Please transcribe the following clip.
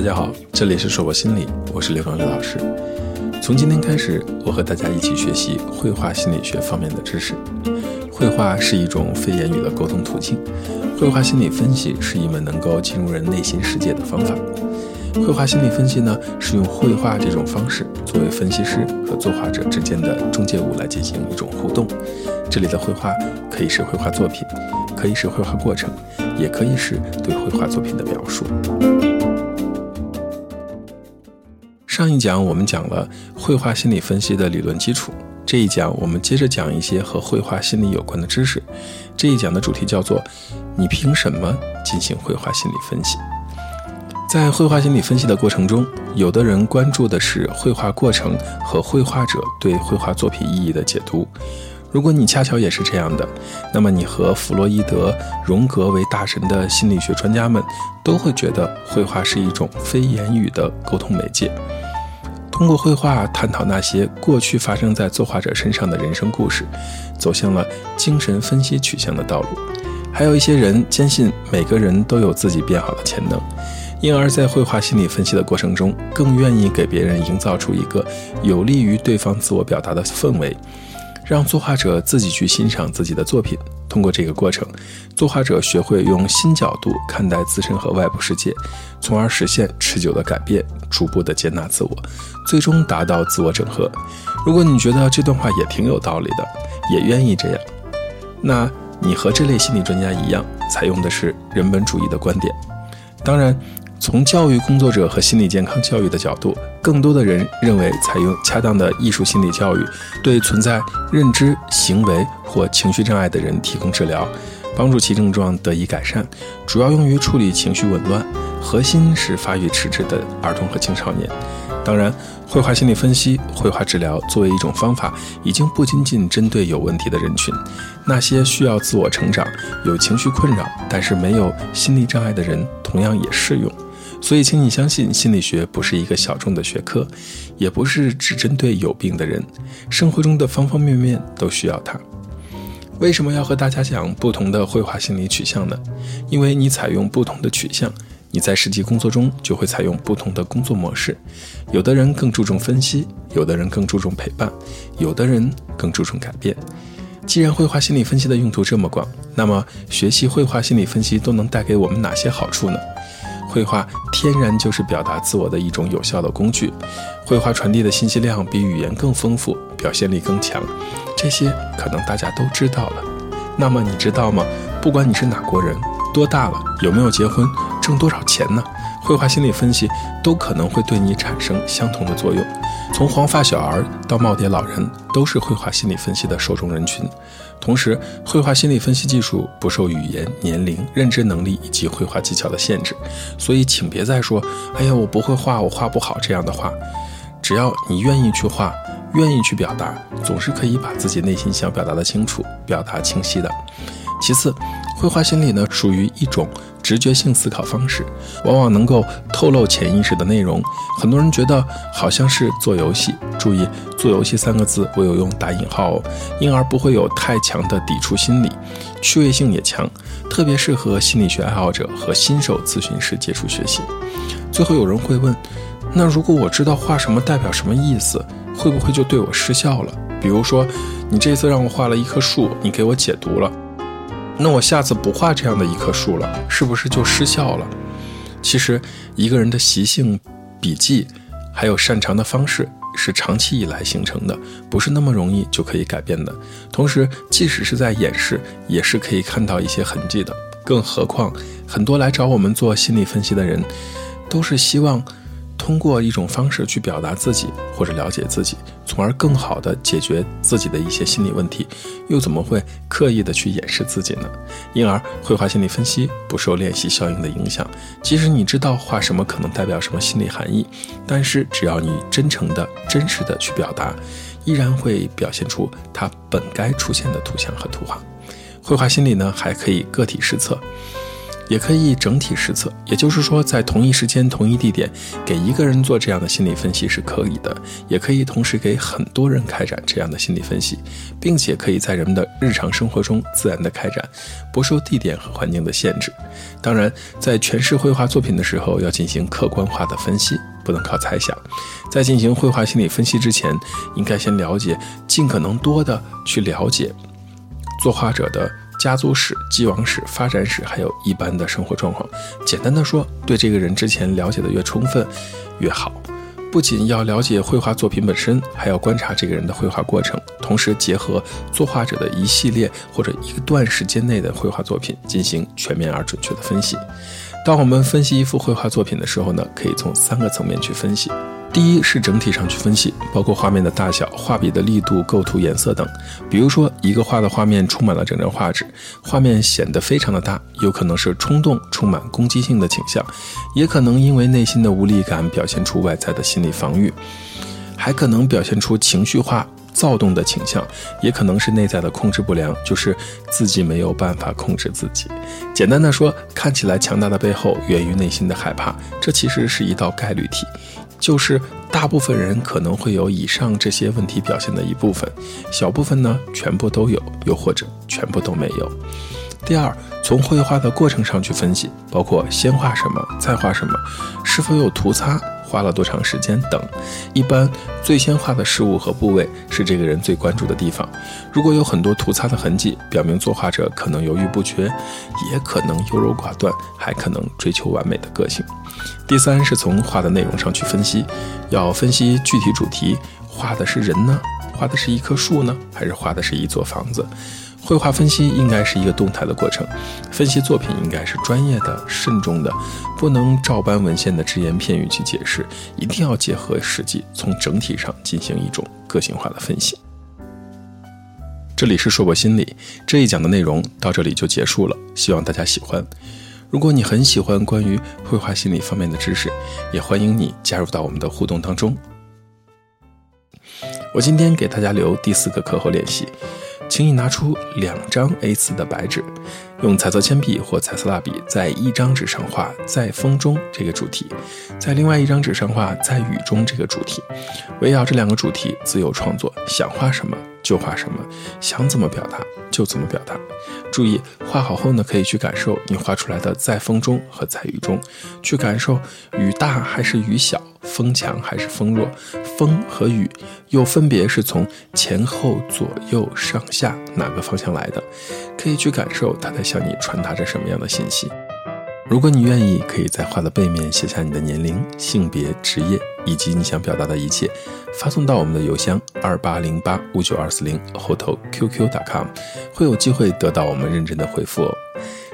大家好，这里是硕博心理，我是刘方刘老师。从今天开始，我和大家一起学习绘画心理学方面的知识。绘画是一种非言语的沟通途径，绘画心理分析是一门能够进入人内心世界的方法。绘画心理分析呢，是用绘画这种方式作为分析师和作画者之间的中介物来进行一种互动。这里的绘画可以是绘画作品，可以是绘画过程，也可以是对绘画作品的描述。上一讲我们讲了绘画心理分析的理论基础，这一讲我们接着讲一些和绘画心理有关的知识。这一讲的主题叫做“你凭什么进行绘画心理分析？”在绘画心理分析的过程中，有的人关注的是绘画过程和绘画者对绘画作品意义的解读。如果你恰巧也是这样的，那么你和弗洛伊德、荣格为大神的心理学专家们都会觉得绘画是一种非言语的沟通媒介。通过绘画探讨那些过去发生在作画者身上的人生故事，走向了精神分析取向的道路。还有一些人坚信每个人都有自己变好的潜能，因而，在绘画心理分析的过程中，更愿意给别人营造出一个有利于对方自我表达的氛围。让作画者自己去欣赏自己的作品。通过这个过程，作画者学会用新角度看待自身和外部世界，从而实现持久的改变，逐步的接纳自我，最终达到自我整合。如果你觉得这段话也挺有道理的，也愿意这样，那你和这类心理专家一样，采用的是人本主义的观点。当然。从教育工作者和心理健康教育的角度，更多的人认为采用恰当的艺术心理教育，对存在认知、行为或情绪障碍的人提供治疗，帮助其症状得以改善，主要用于处理情绪紊乱，核心是发育迟滞的儿童和青少年。当然，绘画心理分析、绘画治疗作为一种方法，已经不仅仅针对有问题的人群，那些需要自我成长、有情绪困扰但是没有心理障碍的人，同样也适用。所以，请你相信，心理学不是一个小众的学科，也不是只针对有病的人，生活中的方方面面都需要它。为什么要和大家讲不同的绘画心理取向呢？因为你采用不同的取向，你在实际工作中就会采用不同的工作模式。有的人更注重分析，有的人更注重陪伴，有的人更注重改变。既然绘画心理分析的用途这么广，那么学习绘画心理分析都能带给我们哪些好处呢？绘画天然就是表达自我的一种有效的工具，绘画传递的信息量比语言更丰富，表现力更强，这些可能大家都知道了。那么你知道吗？不管你是哪国人，多大了，有没有结婚，挣多少钱呢？绘画心理分析都可能会对你产生相同的作用。从黄发小儿到耄耋老人，都是绘画心理分析的受众人群。同时，绘画心理分析技术不受语言、年龄、认知能力以及绘画技巧的限制，所以请别再说“哎呀，我不会画，我画不好”这样的话。只要你愿意去画，愿意去表达，总是可以把自己内心想表达的清楚、表达清晰的。其次，绘画心理呢，属于一种。直觉性思考方式，往往能够透露潜意识的内容。很多人觉得好像是做游戏，注意“做游戏”三个字我有用打引号哦，因而不会有太强的抵触心理，趣味性也强，特别适合心理学爱好者和新手咨询师接触学习。最后有人会问，那如果我知道画什么代表什么意思，会不会就对我失效了？比如说，你这次让我画了一棵树，你给我解读了。那我下次不画这样的一棵树了，是不是就失效了？其实，一个人的习性、笔记，还有擅长的方式，是长期以来形成的，不是那么容易就可以改变的。同时，即使是在演示，也是可以看到一些痕迹的。更何况，很多来找我们做心理分析的人，都是希望。通过一种方式去表达自己或者了解自己，从而更好的解决自己的一些心理问题，又怎么会刻意的去掩饰自己呢？因而，绘画心理分析不受练习效应的影响。即使你知道画什么可能代表什么心理含义，但是只要你真诚的、真实的去表达，依然会表现出它本该出现的图像和图画。绘画心理呢，还可以个体实测。也可以整体实测，也就是说，在同一时间、同一地点，给一个人做这样的心理分析是可以的，也可以同时给很多人开展这样的心理分析，并且可以在人们的日常生活中自然的开展，不受地点和环境的限制。当然，在诠释绘画作品的时候，要进行客观化的分析，不能靠猜想。在进行绘画心理分析之前，应该先了解，尽可能多的去了解作画者的。家族史、既往史、发展史，还有一般的生活状况。简单的说，对这个人之前了解的越充分越好。不仅要了解绘画作品本身，还要观察这个人的绘画过程，同时结合作画者的一系列或者一段时间内的绘画作品，进行全面而准确的分析。当我们分析一幅绘画作品的时候呢，可以从三个层面去分析。第一是整体上去分析，包括画面的大小、画笔的力度、构图、颜色等。比如说，一个画的画面充满了整张画纸，画面显得非常的大，有可能是冲动、充满攻击性的倾向，也可能因为内心的无力感表现出外在的心理防御，还可能表现出情绪化、躁动的倾向，也可能是内在的控制不良，就是自己没有办法控制自己。简单的说，看起来强大的背后源于内心的害怕，这其实是一道概率题。就是大部分人可能会有以上这些问题表现的一部分，小部分呢全部都有，又或者全部都没有。第二，从绘画的过程上去分析，包括先画什么，再画什么，是否有涂擦。花了多长时间等，一般最先画的事物和部位是这个人最关注的地方。如果有很多涂擦的痕迹，表明作画者可能犹豫不决，也可能优柔寡断，还可能追求完美的个性。第三是从画的内容上去分析，要分析具体主题，画的是人呢，画的是一棵树呢，还是画的是一座房子？绘画分析应该是一个动态的过程，分析作品应该是专业的、慎重的，不能照搬文献的只言片语去解释，一定要结合实际，从整体上进行一种个性化的分析。这里是硕博心理这一讲的内容到这里就结束了，希望大家喜欢。如果你很喜欢关于绘画心理方面的知识，也欢迎你加入到我们的互动当中。我今天给大家留第四个课后练习。请你拿出两张 A4 的白纸，用彩色铅笔或彩色蜡笔在一张纸上画“在风中”这个主题，在另外一张纸上画“在雨中”这个主题，围绕这两个主题自由创作，想画什么。就画什么，想怎么表达就怎么表达。注意画好后呢，可以去感受你画出来的在风中和在雨中，去感受雨大还是雨小，风强还是风弱，风和雨又分别是从前后左右上下哪个方向来的，可以去感受它的向你传达着什么样的信息。如果你愿意，可以在画的背面写下你的年龄、性别、职业以及你想表达的一切，发送到我们的邮箱二八零八五九二四零后头 qq.com，会有机会得到我们认真的回复哦。